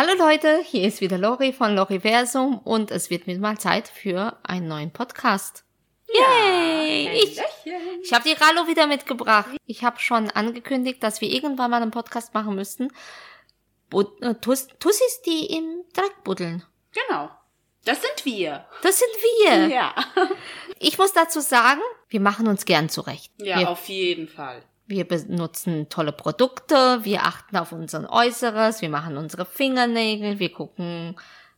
Hallo Leute, hier ist wieder Lori von Loriversum und es wird mir mal Zeit für einen neuen Podcast. Yay! ich ich habe die Rallo wieder mitgebracht. Ich habe schon angekündigt, dass wir irgendwann mal einen Podcast machen müssten. Äh, Tus Tussis, die im Dreck buddeln. Genau. Das sind wir. Das sind wir. Ja. Ich muss dazu sagen, wir machen uns gern zurecht. Ja, wir, auf jeden Fall. Wir benutzen tolle Produkte, wir achten auf unser Äußeres, wir machen unsere Fingernägel, wir gucken,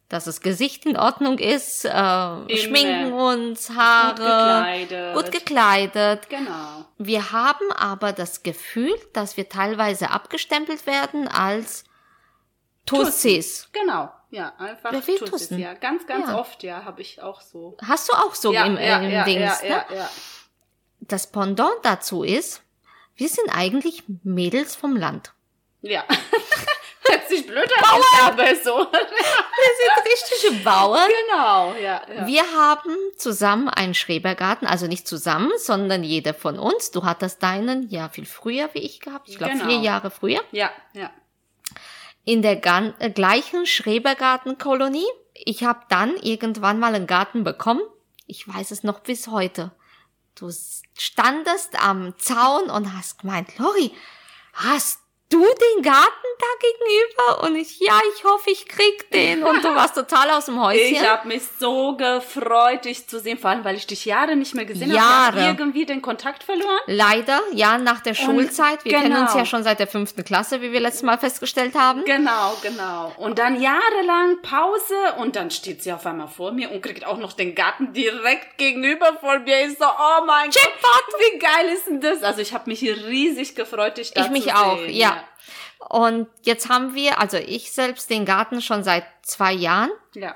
dass das Gesicht in Ordnung ist, äh, schminken uns, Haare, Gut gekleidet. gut gekleidet. Genau. Wir haben aber das Gefühl, dass wir teilweise abgestempelt werden als Tussis. Genau. Ja, einfach Wer Tussis, Tussen? Ja, ganz, ganz Ja. oft, ja, habe ich auch so. Hast du auch so ja, im, ja, im ja, Dings, ja, ne? ja, ja. Das Pendant dazu ist, wir sind eigentlich Mädels vom Land. Ja. Hört sich blöd an, ist aber so. Wir sind richtige Bauern. genau, ja. ja. Wir haben zusammen einen Schrebergarten, also nicht zusammen, sondern jeder von uns. Du hattest deinen ja viel früher wie ich gehabt, ich glaube Genau. vier Jahre früher, ja, ja. in der äh, gleichen Schrebergartenkolonie. Ich habe dann irgendwann mal einen Garten bekommen. Ich weiß es noch bis heute. Du standest am Zaun und hast gemeint, Lori, hast du den Garten da gegenüber? Und ich, ja, ich hoffe, ich krieg den. Und du warst total aus dem Häuschen. Ich habe mich so gefreut, dich zu sehen, vor allem, weil ich dich Jahre nicht mehr gesehen habe. Jahre. Ich irgendwie den Kontakt verloren. Leider, ja, nach der Schulzeit. Wir kennen genau. uns ja schon seit der fünften Klasse, wie wir letztes Mal festgestellt haben. Genau, genau. Und dann jahrelang Pause und dann steht sie auf einmal vor mir und kriegt auch noch den Garten direkt gegenüber von mir. Ich so, oh mein Gott, wie geil ist denn das? Also ich habe mich riesig gefreut, dich da Ich zu mich sehen. auch, ja. Und jetzt haben wir, also ich selbst, den Garten schon seit zwei Jahren. Ja.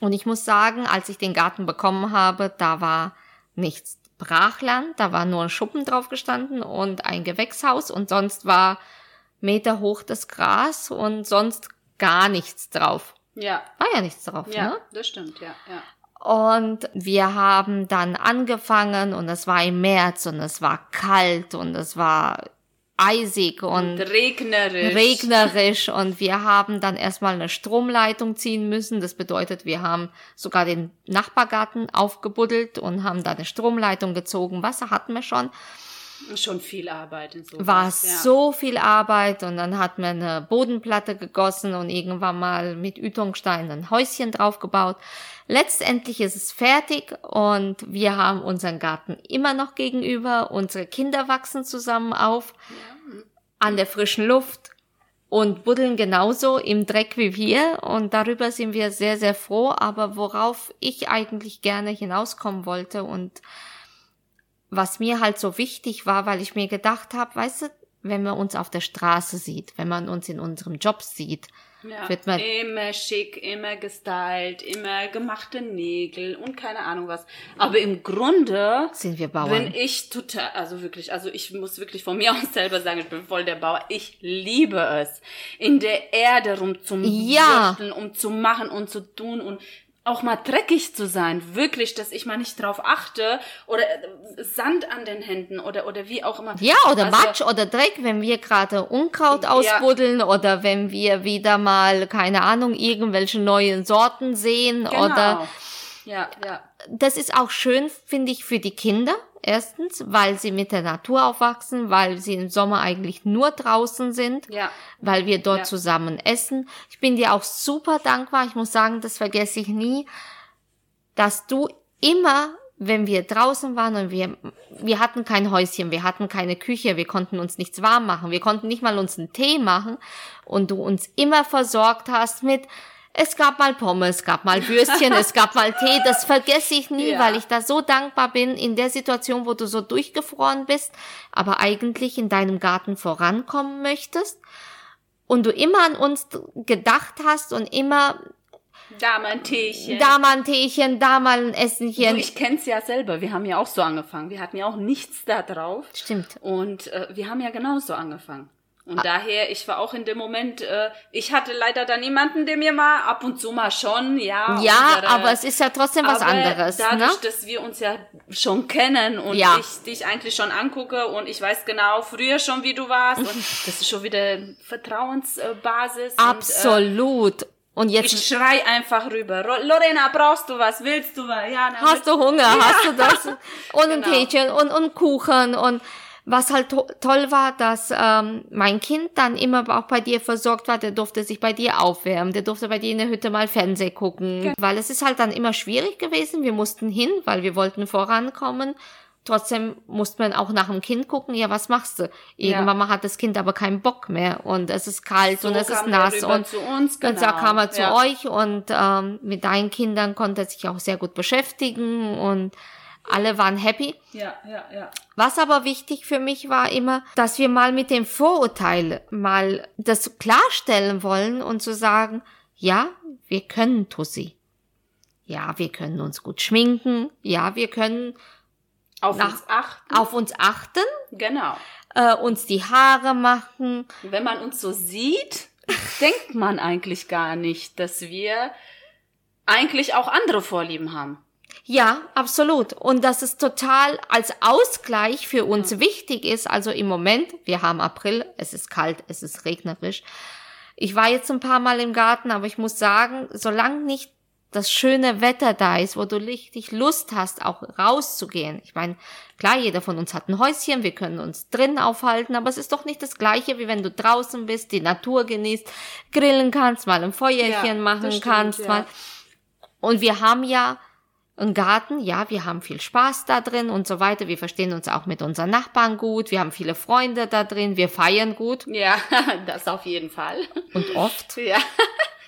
Und ich muss sagen, als ich den Garten bekommen habe, da war nichts Brachland, da war nur ein Schuppen drauf gestanden und ein Gewächshaus und sonst war Meter hoch das Gras und sonst gar nichts drauf. Ja. War ja nichts drauf, Ja, ne? das stimmt, ja, ja. Und wir haben dann angefangen und es war im März und es war kalt und es war eisig und Und regnerisch. regnerisch und wir haben dann erstmal eine Stromleitung ziehen müssen. Das bedeutet, wir haben sogar den Nachbargarten aufgebuddelt und haben da eine Stromleitung gezogen. Wasser hatten wir schon. Schon viel Arbeit in sowas. War ja. so viel Arbeit und dann hat man eine Bodenplatte gegossen und irgendwann mal mit Ütungstein ein Häuschen draufgebaut. Letztendlich ist es fertig und wir haben unseren Garten immer noch gegenüber. Unsere Kinder wachsen zusammen auf an der frischen Luft und buddeln genauso im Dreck wie wir und darüber sind wir sehr, sehr froh. Aber worauf ich eigentlich gerne hinauskommen wollte und was mir halt so wichtig war, weil ich mir gedacht habe, weißt du, wenn man uns auf der Straße sieht, wenn man uns in unserem Job sieht, Ja, wird man- immer schick, immer gestylt, immer gemachte Nägel und keine Ahnung was. Aber im Grunde sind wir Bauern. bin ich total, also wirklich, also ich muss wirklich von mir aus selber sagen, ich bin voll der Bauer. Ich liebe es, in der Erde Ja. rumzuwürsteln, um zu machen und zu tun und auch mal dreckig zu sein, wirklich, dass ich mal nicht drauf achte oder äh, Sand an den Händen oder oder wie auch immer. Ja, oder Also- Matsch oder Dreck, wenn wir gerade Unkraut Ja. ausbuddeln oder wenn wir wieder mal, keine Ahnung, irgendwelche neuen Sorten sehen Genau. oder ja, ja. das ist auch schön, finde ich, für die Kinder. Erstens, weil sie mit der Natur aufwachsen, weil sie im Sommer eigentlich nur draußen sind, Ja. weil wir dort Ja. zusammen essen. Ich bin dir auch super dankbar. Ich muss sagen, das vergesse ich nie, dass du immer, wenn wir draußen waren und wir, wir hatten kein Häuschen, wir hatten keine Küche, wir konnten uns nichts warm machen, wir konnten nicht mal uns einen Tee machen und du uns immer versorgt hast mit es gab mal Pommes, es gab mal Würstchen, es gab mal Tee, das vergesse ich nie, Ja. weil ich da so dankbar bin in der Situation, wo du so durchgefroren bist, aber eigentlich in deinem Garten vorankommen möchtest und du immer an uns gedacht hast und immer Da mal ein Teechen. da mal ein Teechen, da mal ein Essenchen. Du, ich kenn's ja selber. Wir haben ja auch so angefangen. Wir hatten ja auch nichts da drauf. Stimmt. Und äh, wir haben ja genauso angefangen. Und daher, ich war auch in dem Moment, äh, ich hatte leider da niemanden, der mir mal ab und zu mal schon, ja. Ja, unsere- aber es ist ja trotzdem was anderes, dadurch, ne? dass wir uns ja schon kennen und Ja. ich dich eigentlich schon angucke und ich weiß genau früher schon, wie du warst und das ist schon wieder Vertrauensbasis. Und, Absolut. Und äh, jetzt ich schrei einfach rüber. Lorena, brauchst du was? Willst du was? Ja, hast du Hunger, hast du das und ein Genau. Tätchen und, und Kuchen und was halt to toll war, dass ähm, mein Kind dann immer auch bei dir versorgt war, der durfte sich bei dir aufwärmen, der durfte bei dir in der Hütte mal Fernseh gucken, weil es ist halt dann immer schwierig gewesen, wir mussten hin, weil wir wollten vorankommen. Trotzdem musste man auch nach dem Kind gucken, ja, was machst du? Irgendwann mal hat das Kind aber keinen Bock mehr und es ist kalt So und es ist nass und zu uns, genau. kam er zu Ja. euch und ähm, mit deinen Kindern konnte er sich auch sehr gut beschäftigen und alle waren happy. Ja, ja, ja. Was aber wichtig für mich war immer, dass wir mal mit dem Vorurteil mal das klarstellen wollen und zu sagen, ja, wir können Tussi. Ja, wir können uns gut schminken. Ja, wir können Auf Nach- uns achten. auf uns achten, Genau. äh, uns die Haare machen. Wenn man uns so sieht, denkt man eigentlich gar nicht, dass wir eigentlich auch andere Vorlieben haben. Ja, absolut. Und dass es total als Ausgleich für uns wichtig ist. Also im Moment, wir haben April, es ist kalt, es ist regnerisch. Ich war jetzt ein paar Mal im Garten, aber ich muss sagen, solange nicht das schöne Wetter da ist, wo du richtig Lust hast, auch rauszugehen. Ich meine, klar, jeder von uns hat ein Häuschen, wir können uns drin aufhalten, aber es ist doch nicht das gleiche, wie wenn du draußen bist, die Natur genießt, grillen kannst, mal ein Feuerchen Ja, machen stimmt, kannst, ja. mal. Und wir haben ja einen Garten, ja, wir haben viel Spaß da drin und so weiter. Wir verstehen uns auch mit unseren Nachbarn gut. Wir haben viele Freunde da drin. Wir feiern gut Ja, das auf jeden Fall. und oft. Ja.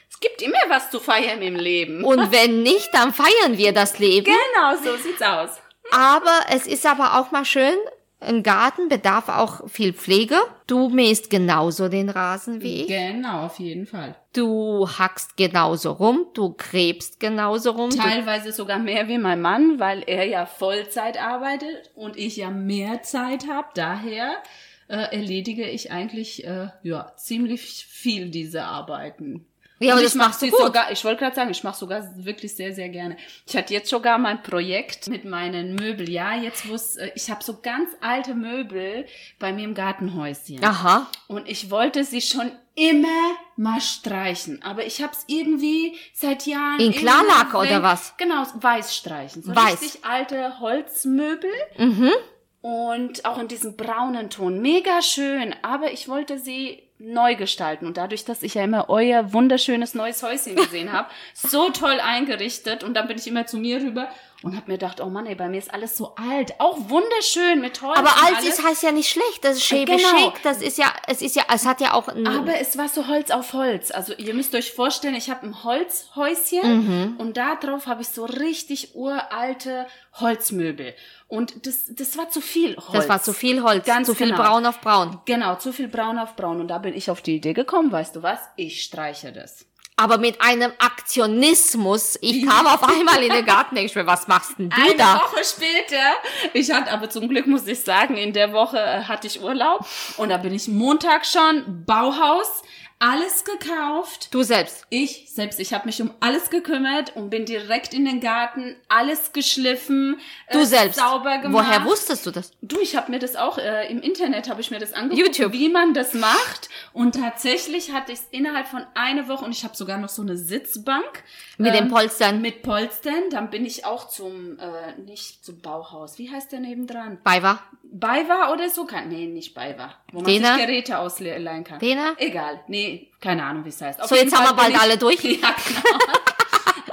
Es gibt immer was zu feiern im Leben. Und wenn nicht, dann feiern wir das Leben. Genau, so sieht's aus. Aber es ist aber auch mal schön, ein Garten bedarf auch viel Pflege. Du mähst genauso den Rasen wie ich. Genau, auf jeden Fall. Du hackst genauso rum. Du gräbst genauso rum. Teilweise sogar mehr wie mein Mann, weil er ja Vollzeit arbeitet und ich ja mehr Zeit habe. Daher äh, erledige ich eigentlich äh, ja ziemlich viel diese Arbeiten. Ja, aber das machst du gut. sogar, ich wollte gerade sagen, ich mache sogar wirklich sehr, sehr gerne. Ich hatte jetzt sogar mein Projekt mit meinen Möbel. Ja, jetzt es, äh, ich habe so ganz alte Möbel bei mir im Gartenhäuschen. Aha. Und ich wollte sie schon immer mal streichen. Aber ich habe es irgendwie seit Jahren. In Klarlack oder was? Genau, weiß streichen. So Weiß. richtig alte Holzmöbel. Mhm. Und auch in diesem braunen Ton. Mega schön. Aber ich wollte sie neu gestalten. Und dadurch, dass ich ja immer euer wunderschönes neues Häuschen gesehen habe, so toll eingerichtet. Und dann bin ich immer zu mir rüber und habe mir gedacht, oh Mann, ey, bei mir ist alles so alt. Auch wunderschön mit Holz. Aber alt ist heißt ja nicht schlecht. Das ist schäbig Genau. schick. Das ist ja, es ist ja, es hat ja auch ein, Aber es war so Holz auf Holz. Also ihr müsst euch vorstellen, ich habe ein Holzhäuschen Mhm. und da drauf habe ich so richtig uralte Holzmöbel. Und das, das war zu viel Holz. das war zu viel Holz, Ganz zu viel genau. braun auf braun. Genau, zu viel braun auf braun. Und da bin ich auf die Idee gekommen, weißt du was? Ich streiche das. Aber mit einem Aktionismus. Ich kam auf einmal in den Garten, denke ich mir, was machst denn du Eine da? Woche später, ich hatte aber zum Glück, muss ich sagen, in der Woche äh, hatte ich Urlaub. Und da bin ich Montag schon, Bauhaus, alles gekauft. Du selbst. Ich selbst, ich habe mich um alles gekümmert und bin direkt in den Garten, alles geschliffen, Du äh, selbst. sauber gemacht. Woher wusstest du das? Du, ich habe mir das auch äh, im Internet habe ich mir das angeguckt, YouTube. wie man das macht und tatsächlich hatte ich es innerhalb von einer Woche und ich habe sogar noch so eine Sitzbank Mit den ähm, Polstern. mit Polstern. Dann bin ich auch zum äh, nicht zum Bauhaus. Wie heißt der nebendran? bei war. Beiwa oder so? Kann, nee, nicht Beiwa. Wo man Dena? sich Geräte ausleihen kann. Dena? Egal. Nee, keine Ahnung, wie es heißt. Auf So, jetzt haben Fall wir bald alle durch. Ja, genau.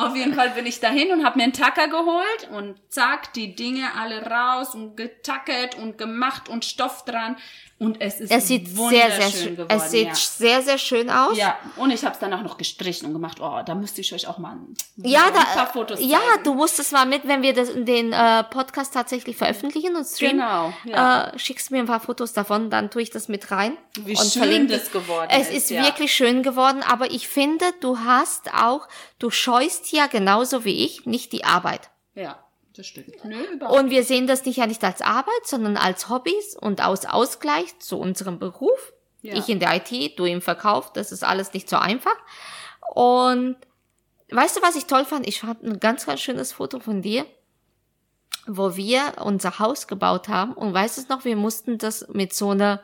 Auf jeden Fall bin ich dahin und habe mir einen Tacker geholt und zack, die Dinge alle raus und getackert und gemacht und Stoff dran. Und es ist Es sieht sehr, wunderschön sehr schön, geworden. es sieht ja. sehr, sehr schön aus. ja, und ich habe es dann auch noch gestrichen und gemacht, oh, da müsste ich euch auch mal ein, Ja, ein da, paar Fotos ja, zeigen. du musst es mal mit, wenn wir das, den äh, Podcast tatsächlich veröffentlichen und streamen. Genau, ja. Äh, schickst mir ein paar Fotos davon, dann tue ich das mit rein. Wie und schön das geworden Es ist, ist ja. wirklich schön geworden, aber ich finde, du hast auch, du scheust ja genauso wie ich nicht die Arbeit. Ja, das stimmt. Nö, Und wir sehen das nicht ja nicht als Arbeit, sondern als Hobbys und aus Ausgleich zu unserem Beruf. Ja. Ich in der IT, du im Verkauf, das ist alles nicht so einfach. Und weißt du, was ich toll fand? Ich fand ein ganz, ganz schönes Foto von dir, wo wir unser Haus gebaut haben. Und weißt du es noch, wir mussten das mit so einer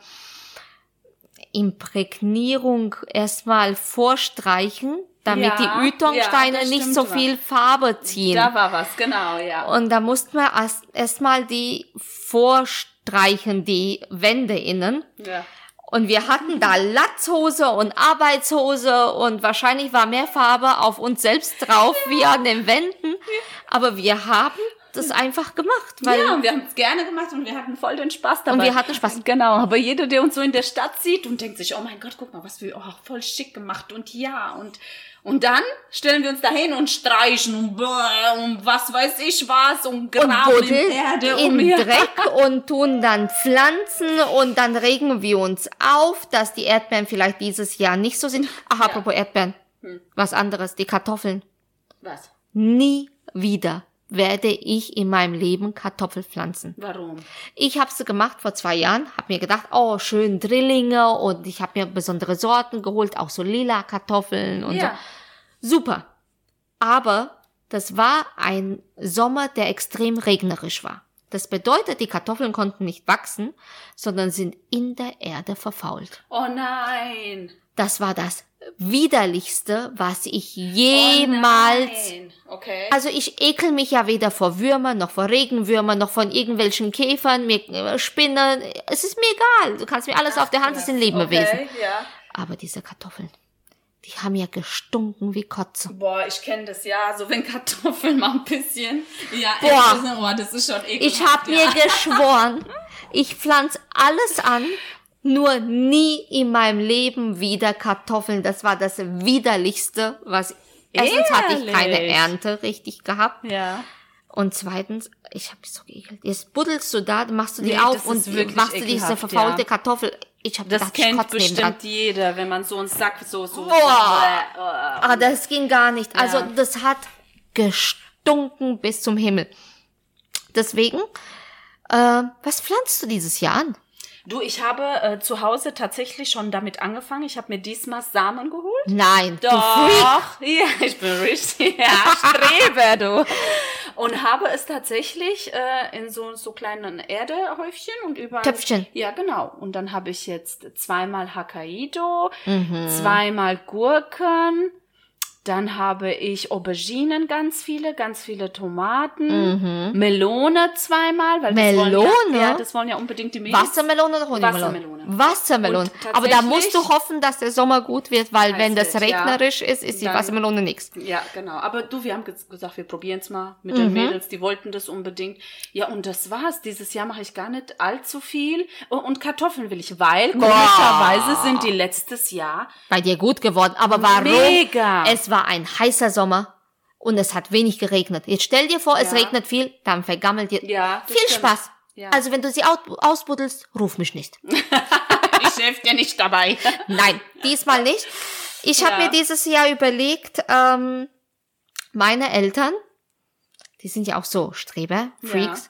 Imprägnierung erstmal vorstreichen, damit Ja, die Ütongsteine ja, nicht so viel Farbe ziehen. Da war was, genau, ja. Und da mussten wir erst erstmal die vorstreichen, die Wände innen. ja. Und wir hatten da Latzhose und Arbeitshose und wahrscheinlich war mehr Farbe auf uns selbst drauf wie an den Wänden. Aber wir haben das einfach gemacht, weil ja, und wir haben es gerne gemacht und wir hatten voll den Spaß dabei. Und wir hatten Spaß. Genau, aber jeder, der uns so in der Stadt sieht und denkt sich, oh mein Gott, guck mal, was wir, oh, voll schick gemacht und ja und und dann stellen wir uns dahin und streichen und, bläh, und was weiß ich was und und graben in buddeln Erde in um. Ja. Dreck und tun dann Pflanzen und dann regen wir uns auf, dass die Erdbeeren vielleicht dieses Jahr nicht so sind. Ach, apropos Erdbeeren. Hm. Was anderes, die Kartoffeln. Was? Nie wieder werde ich in meinem Leben Kartoffel pflanzen. Warum? Ich habe sie gemacht vor zwei Jahren, habe mir gedacht, oh, schön Drillinge und ich habe mir besondere Sorten geholt, auch so lila Kartoffeln und Ja. so. Super. Aber das war ein Sommer, der extrem regnerisch war. Das bedeutet, die Kartoffeln konnten nicht wachsen, sondern sind in der Erde verfault. Oh nein. Das war das widerlichste, was ich jemals Oh. Okay. also ich ekel mich ja weder vor Würmern, noch vor Regenwürmern, noch von irgendwelchen Käfern, mir, äh, Spinnen. Es ist mir egal. Du kannst mir alles auf der Hand, das sind Lebewesen. Okay, ja. Aber diese Kartoffeln, die haben ja gestunken wie Kotze. Boah, ich kenne das ja, so wenn Kartoffeln mal ein bisschen. Ja, Boah. ist- oh, das ist schon ekelhaft. Ich habe mir ja. geschworen, ich pflanze alles an, nur nie in meinem Leben wieder Kartoffeln. Das war das widerlichste, was erstens hatte ich keine? Ernte richtig gehabt. Ja. Und zweitens, ich habe mich so geekelt. Jetzt buddelst du da, machst du die Nee, auf und machst du diese verfaulte ja. Kartoffel. Ich habe Das gedacht, ich kennt nebendran. bestimmt jeder, wenn man so einen Sack so, so. Boah. so Ah, das ging gar nicht. Also Ja. das hat gestunken bis zum Himmel. Deswegen, äh, was pflanzt du dieses Jahr an? Du, ich habe äh, zu Hause tatsächlich schon damit angefangen. Ich habe mir diesmal Samen geholt. Nein, du Freak. Ja, ich bin richtig. Ja, strebe, du. Und habe es tatsächlich äh, in so, so kleinen Erdehäufchen und überall. Töpfchen. Ja, genau. Und dann habe ich jetzt zweimal Hokkaido, Mhm. zweimal Gurken. Dann habe ich Auberginen ganz viele, ganz viele Tomaten, Melone zweimal, weil das wollen Mhm. Melone? ja, ja, das wollen ja unbedingt die Mädels. Wassermelone oder Honigmelone? Wassermelone. Wassermelone. Aber da musst du hoffen, dass der Sommer gut wird, weil wenn das es, ja. regnerisch ist, ist die Dann- Wassermelone nix. Ja, genau. Aber du, wir haben ges- gesagt, wir probieren es mal mit Mhm. den Mädels. Die wollten das unbedingt. Ja, und das war's. Dieses Jahr mache ich gar nicht allzu viel. Und, und Kartoffeln will ich, weil komischerweise sind die letztes Jahr. Bei dir gut geworden. Aber warum? Mega. Es war ein heißer Sommer und es hat wenig geregnet. Jetzt stell dir vor, es Ja. regnet viel, dann vergammelt dir. Ja, Viel stimmt. Spaß. Ja. Also wenn du sie aus ausbuddelst, ruf mich nicht. Ich helfe dir nicht dabei. Nein, diesmal nicht. Ich habe Ja. mir dieses Jahr überlegt, ähm, meine Eltern, die sind ja auch so Streber, Freaks,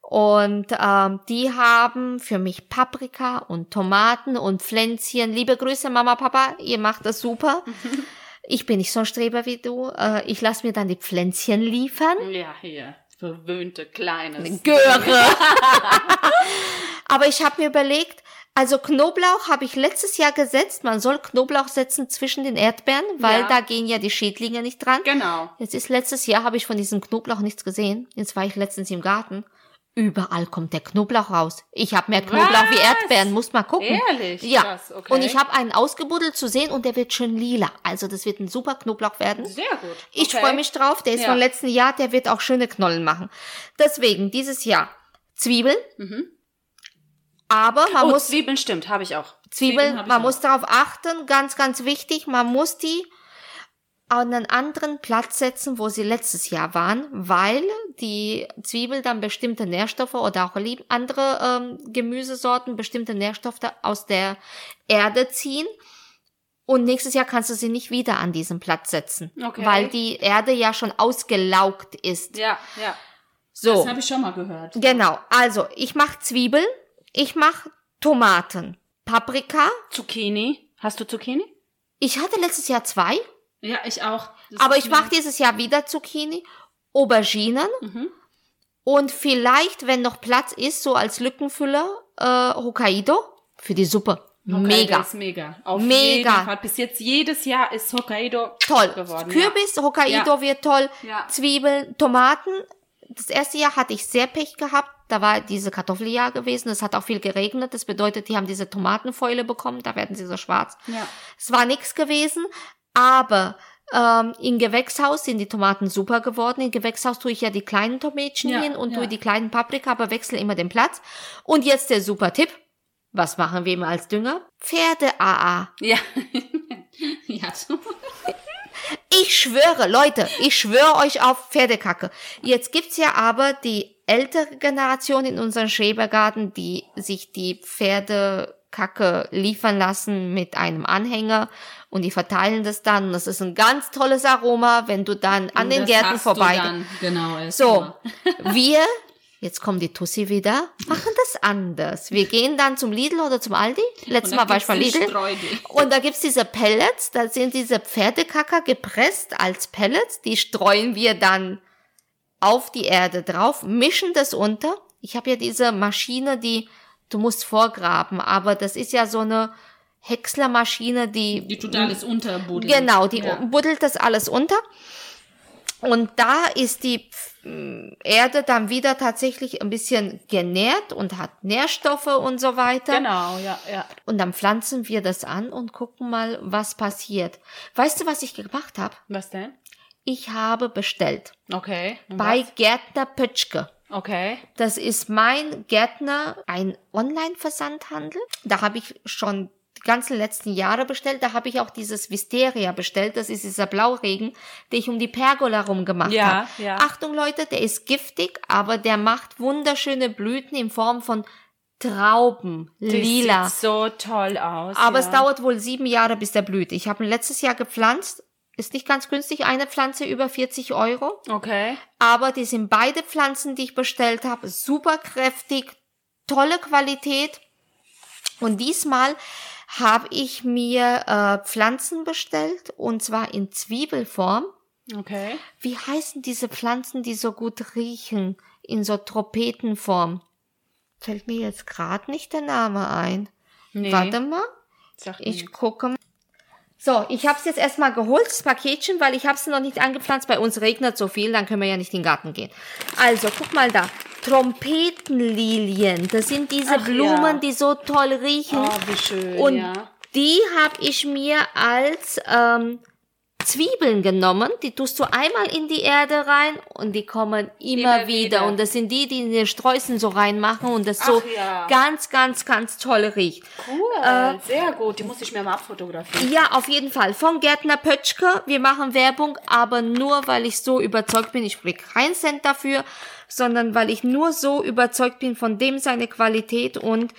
und ähm, die haben für mich Paprika und Tomaten und Pflänzchen. Liebe Grüße, Mama, Papa, ihr macht das super. Ich bin nicht so ein Streber wie du. Äh, ich lasse mir dann die Pflänzchen liefern. Ja, hier. Verwöhnte kleines. Göre. Aber ich habe mir überlegt, also Knoblauch habe ich letztes Jahr gesetzt. Man soll Knoblauch setzen zwischen den Erdbeeren, weil Ja. da gehen ja die Schädlinge nicht dran. Genau. Jetzt ist letztes Jahr habe ich von diesem Knoblauch nichts gesehen. Jetzt war ich letztens im Garten. Überall kommt der Knoblauch raus. Ich habe mehr Knoblauch wie Was? Erdbeeren, muss mal gucken. Ehrlich? Ja. Krass, okay. Und ich habe einen ausgebuddelt zu sehen und der wird schön lila. Also das wird ein super Knoblauch werden. Sehr gut. Ich Okay. freue mich drauf. Der ist Ja. vom letzten Jahr, der wird auch schöne Knollen machen. Deswegen dieses Jahr Zwiebeln. Aber man Mhm. Oh, muss Zwiebeln stimmt, habe ich auch. Zwiebeln, ich man auch. muss darauf achten, ganz, ganz wichtig, man muss die an einen anderen Platz setzen, wo sie letztes Jahr waren, weil die Zwiebel dann bestimmte Nährstoffe oder auch andere ähm, Gemüsesorten bestimmte Nährstoffe aus der Erde ziehen. Und nächstes Jahr kannst du sie nicht wieder an diesen Platz setzen, Okay. weil die Erde ja schon ausgelaugt ist. Ja, ja. So. Das habe ich schon mal gehört. Genau, also ich mache Zwiebeln, ich mache Tomaten, Paprika. Zucchini. Hast du Zucchini? Ich hatte letztes Jahr zwei, Ja, ich auch. Das aber ich mache dieses Jahr wieder Zucchini, Auberginen Mhm. und vielleicht, wenn noch Platz ist, so als Lückenfüller, äh, Hokkaido für die Suppe. Hokkaido Mega. Ist mega. Auf Mega. Bis jetzt jedes Jahr ist Hokkaido Toll. geworden. Kürbis, Hokkaido wird toll. Ja. Zwiebeln, Tomaten. Das erste Jahr hatte ich sehr Pech gehabt. Da war diese Kartoffeljahr gewesen. Es hat auch viel geregnet. Das bedeutet, die haben diese Tomatenfäule bekommen. Da werden sie so schwarz. Ja. Es war nichts gewesen. Aber ähm, im Gewächshaus sind die Tomaten super geworden. Im Gewächshaus tue ich ja die kleinen Tomätchen Ja, hin und ja. tue die kleinen Paprika, aber wechsle immer den Platz. Und jetzt der super Tipp. Was machen wir immer als Dünger? Pferde-AA. Ja. ja. Ich schwöre, Leute, ich schwöre euch auf Pferdekacke. Jetzt gibt's ja aber die ältere Generation in unserem Schrebergarten, die sich die Pferdekacke liefern lassen mit einem Anhänger und die verteilen das dann. Und das ist ein ganz tolles Aroma, wenn du dann an den Das Gärten vorbei. Genau. So, immer. wir, jetzt kommt die Tussi wieder, machen das anders. Wir gehen dann zum Lidl oder zum Aldi. Letztes Und Mal war ich bei den Lidl. Und da gibt's diese Pellets, da sind diese Pferdekacker gepresst als Pellets, die streuen wir dann auf die Erde drauf, mischen das unter. Ich habe ja diese Maschine, die du musst vorgraben, aber das ist ja so eine Häckslermaschine, die Die tut alles unterbuddeln. Genau, die Ja. buddelt das alles unter. Und da ist die Erde dann wieder tatsächlich ein bisschen genährt und hat Nährstoffe und so weiter. Genau, ja, ja. Und dann pflanzen wir das an und gucken mal, was passiert. Weißt du, was ich gemacht habe? Was denn? Ich habe bestellt Okay. Bei was? Gärtner Pötschke. Okay. Das ist mein Gärtner, ein Online-Versandhandel. Da habe ich schon die ganzen letzten Jahre bestellt. Da habe ich auch dieses Wisteria bestellt. Das ist dieser Blauregen, den ich um die Pergola rum gemacht Ja, habe. ja. Achtung Leute, der ist giftig, aber der macht wunderschöne Blüten in Form von Trauben, Das lila. sieht so toll aus. Aber ja. es dauert wohl sieben Jahre, bis der blüht. Ich habe ihn letztes Jahr gepflanzt. Ist nicht ganz günstig, eine Pflanze über 40 Euro. Okay. Aber die sind beide Pflanzen, die ich bestellt habe, super kräftig, tolle Qualität. Und diesmal habe ich mir äh, Pflanzen bestellt, und zwar in Zwiebelform. Okay. Wie heißen diese Pflanzen, die so gut riechen, in so Tropetenform? Fällt mir jetzt gerade nicht der Name ein. Nee. Warte mal. Sag Ich gucke mal. So, ich habe es jetzt erstmal geholt, das Paketchen, weil ich habe es noch nicht angepflanzt. Bei uns regnet so viel, dann können wir ja nicht in den Garten gehen. Also, guck mal da. Trompetenlilien. Das sind diese Ach, Blumen, ja. die so toll riechen. Oh, wie schön. Und ja. die habe ich mir als ähm, Zwiebeln genommen. Die tust du einmal in die Erde rein und die kommen immer, Immer wieder. wieder. Und das sind die, die in den Sträußen so reinmachen und das so Ach ja. ganz, ganz, ganz toll riecht. Cool. Äh, Sehr gut. Die muss ich mir mal abfotografieren. Ja, auf jeden Fall. Von Gärtner Pötschke. Wir machen Werbung, aber nur, weil ich so überzeugt bin. Ich krieg keinen Cent dafür, sondern weil ich nur so überzeugt bin von dem seine Qualität. Und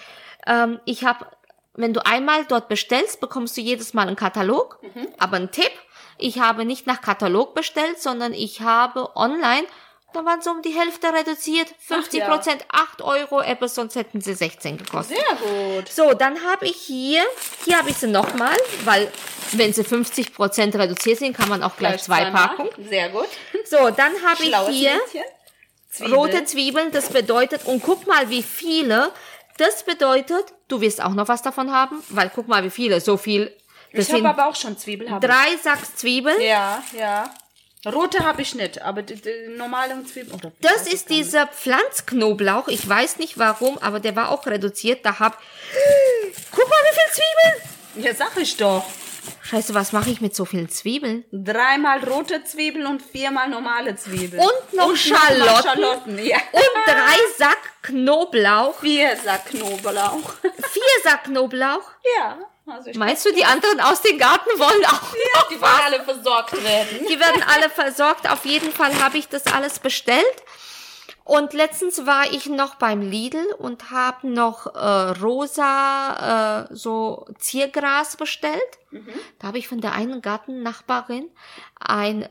ähm, ich habe, wenn du einmal dort bestellst, bekommst du jedes Mal einen Katalog. Aber ein Tipp, ich habe nicht nach Katalog bestellt, sondern ich habe online, da waren so um die Hälfte reduziert, 50 Prozent, 8 Euro, etwas, sonst hätten sie 16 gekostet. Sehr gut. So, dann habe ich hier, hier habe ich sie nochmal, weil wenn sie 50% reduziert sind, kann man auch gleich, zwei packen. Sehr gut. So, dann habe ich hier. Zwiebeln. rote Zwiebeln, das bedeutet, und guck mal, wie viele, das bedeutet, du wirst auch noch was davon haben, weil guck mal, wie viele, so viel, das Ich habe aber auch schon Zwiebeln. hab drei Sacks Zwiebeln. Ja, ja. Rote habe ich nicht, aber die, die normalen Zwiebeln. Oder Das ist dieser Pflanzknoblauch. Ich weiß nicht warum, aber der war auch reduziert. Da hab. Guck mal, wie viele Zwiebeln! Ja, sag ich doch. Scheiße, was mache ich mit so vielen Zwiebeln? Dreimal rote Zwiebeln und viermal normale Zwiebeln. Und noch nochmal Schalotten. Schalotten, ja. Und drei Sack Knoblauch. Vier Sack Knoblauch. Vier Sack Knoblauch. Ja. Also Meinst du, die anderen aus dem Garten wollen auch noch die wollen alle versorgt werden. Die werden alle versorgt. Auf jeden Fall habe ich das alles bestellt. Und letztens war ich noch beim Lidl und habe noch äh, rosa äh, so Ziergras bestellt. Da habe ich von der einen Gartennachbarin ein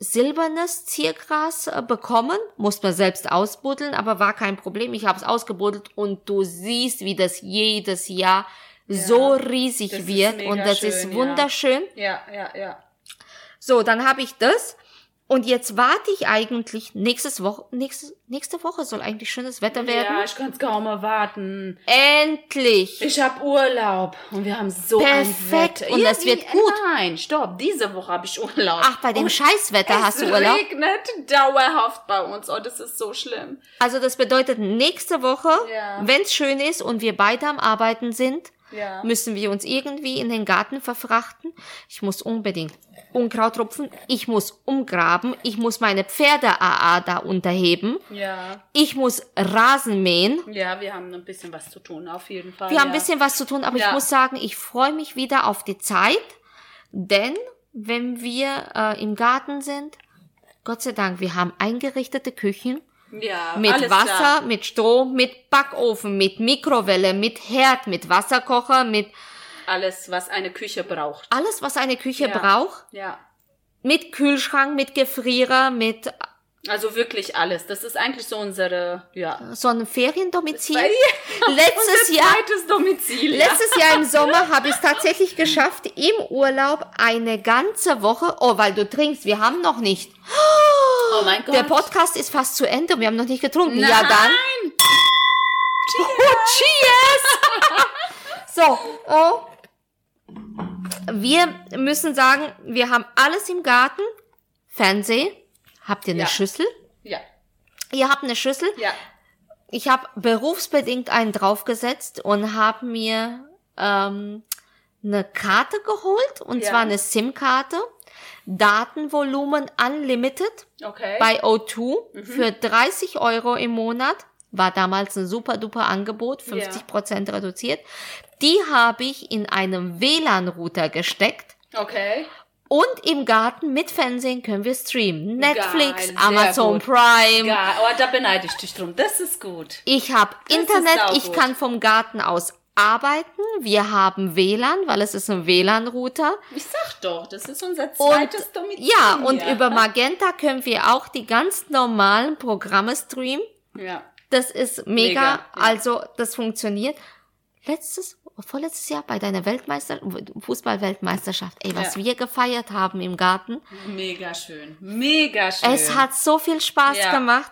silbernes Ziergras äh, bekommen, muss man selbst ausbuddeln, aber war kein Problem. Ich habe es ausgebuddelt und du siehst, wie das jedes Jahr so riesig wird und das schön, ist ja. wunderschön. Ja, ja, ja. So, dann habe ich das. Und jetzt warte ich eigentlich nächstes Woche, nächste, nächste Woche soll eigentlich schönes Wetter werden. Ja, ich kann es kaum erwarten. Endlich! Ich habe Urlaub und wir haben so Perfekt. ein Wetter. Und das wird Irgendwie- gut. Nein, stopp. Diese Woche habe ich Urlaub. Ach, bei dem Und Scheißwetter es hast du Urlaub? regnet dauerhaft bei uns. Oh, das ist so schlimm. Also das bedeutet, nächste Woche, Ja. wenn es schön ist und wir beide am Arbeiten sind, Ja. müssen wir uns irgendwie in den Garten verfrachten. Ich muss unbedingt Unkraut rupfen, ich muss umgraben, ich muss meine Pferde-AA da unterheben, Ja. ich muss Rasen mähen. Ja, wir haben ein bisschen was zu tun, auf jeden Fall. Wir ja. haben ein bisschen was zu tun, aber ich Ja. muss sagen, ich freue mich wieder auf die Zeit, denn wenn wir äh, im Garten sind, Gott sei Dank, wir haben eingerichtete Küchen ja, mit Wasser, Klar. mit Strom, mit Backofen, mit Mikrowelle, mit Herd, mit Wasserkocher, mit Alles, was eine Küche braucht. alles, was eine Küche Ja. braucht, Ja. mit Kühlschrank, mit Gefrierer, mit Also wirklich alles. Das ist eigentlich so unsere, ja. so einem Feriendomizil. Letztes Jahr zweites Domizil. ja. Letztes Jahr im Sommer habe ich es tatsächlich geschafft, im Urlaub eine ganze Woche. Oh, weil du trinkst, wir haben noch nicht. Oh mein Gott. Der Podcast ist fast zu Ende und wir haben noch nicht getrunken. Nein. Ja, dann. Cheers! so, oh. Wir müssen sagen, wir haben alles im Garten. Fernseh. Habt ihr eine Ja. Schüssel? Ja. Ihr habt eine Schüssel. Ja. Ich habe berufsbedingt einen draufgesetzt und habe mir ähm, eine Karte geholt, und Ja. zwar eine SIM-Karte. Datenvolumen Unlimited Okay. bei O2 Mhm. für 30 Euro im Monat. War damals ein super duper Angebot, 50 Prozent reduziert. Die habe ich in einem WLAN-Router gesteckt. okay. Und im Garten mit Fernsehen können wir streamen. Netflix, sehr Amazon gut. Prime. Ja, aber da beneide ich dich drum. Das ist gut. Ich habe Internet, ich kann vom Garten aus arbeiten. Wir haben WLAN, weil es ist ein WLAN-Router. Ich sag doch, das ist unser Und zweites Domizil. ja, und über Magenta können wir auch die ganz normalen Programme streamen. Ja. Das ist mega, Mega, ja. also das funktioniert. Letztes, vorletztes Jahr bei deiner Weltmeister, Fußball-Weltmeisterschaft, ey, was Ja. wir gefeiert haben im Garten. Mega schön. Mega schön. Es hat so viel Spaß Ja. gemacht.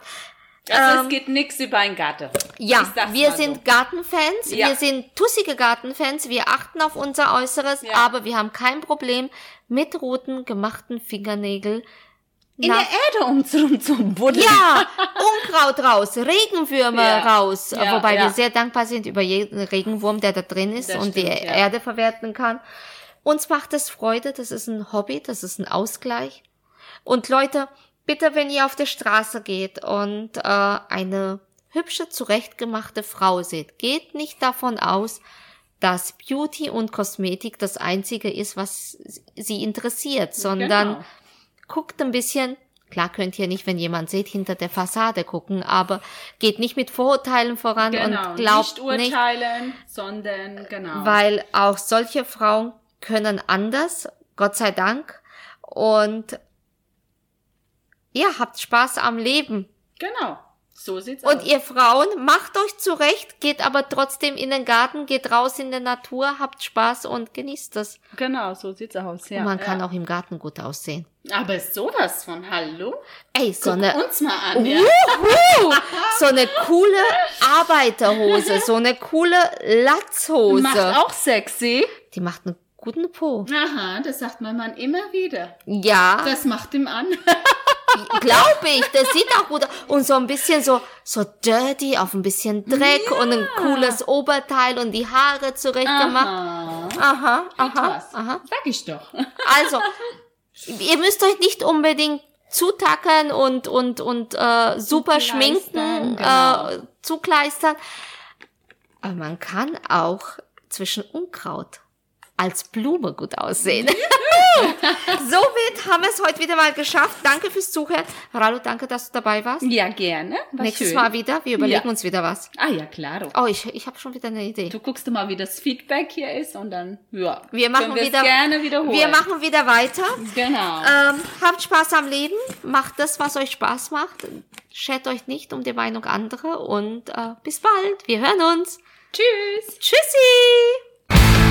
Also ähm, es geht nix über ein Garten. Ja, wir sind so. Gartenfans, Ja. wir sind tussige Gartenfans, wir achten auf unser Äußeres, Ja. aber wir haben kein Problem mit roten gemachten Fingernägeln. In der Erde um zum Buddeln. ja, Unkraut raus, Regenwürmer Ja. raus, Ja, wobei ja. wir sehr dankbar sind über jeden Regenwurm, der da drin ist Das und die stimmt, ja. Erde verwerten kann. Uns macht es Freude, das ist ein Hobby, das ist ein Ausgleich. Und Leute, bitte, wenn ihr auf der Straße geht und äh, eine hübsche, zurechtgemachte Frau seht, geht nicht davon aus, dass Beauty und Kosmetik das Einzige ist, was sie interessiert, sondern Genau. guckt ein bisschen, klar könnt ihr nicht, wenn jemand seht, hinter der Fassade gucken, aber geht nicht mit Vorurteilen voran Genau. und glaubt nicht nicht, urteilen, sondern genau. weil auch solche Frauen können anders, Gott sei Dank, und ja, habt Spaß am Leben. genau. So sieht's Und aus. ihr Frauen, macht euch zurecht, geht aber trotzdem in den Garten, geht raus in der Natur, habt Spaß und genießt es. Genau, so sieht's aus. Ja. und man kann ja. auch im Garten gut aussehen. Aber ist sowas von Hallo? Ey, so Guck eine uns mal an. Ja. Wuhu! So eine coole Arbeiterhose, so eine coole Latzhose. Macht auch sexy. Die macht einen guten Po. Aha, das sagt mein Mann immer wieder. Ja, Das macht ihm an. glaube ich. Das sieht auch gut aus. Und so ein bisschen so, so dirty, auf ein bisschen Dreck und ein cooles Oberteil und die Haare zurecht gemacht. Aha. Aha, aha, aha. Sag ich doch. Also, ihr müsst euch nicht unbedingt zutackern und, und, und äh, super schminken, genau. äh, zukleistern. Aber man kann auch zwischen Unkraut als Blume gut aussehen. Somit haben wir es heute wieder mal geschafft. Danke fürs Zuhören. Rallo, danke, dass du dabei warst. Ja, gerne. War Nächstes schön. Mal wieder. Wir überlegen Ja. uns wieder was. Ah ja, klaro. Oh, ich, ich habe schon wieder eine Idee. Du guckst mal, wie das Feedback hier ist und dann, ja. Wir machen wieder, gerne wiederholen. wir machen wieder weiter. Genau. Ähm, habt Spaß am Leben. Macht das, was euch Spaß macht. Schert euch nicht um die Meinung anderer und äh, bis bald. Wir hören uns. Tschüss. Tschüssi!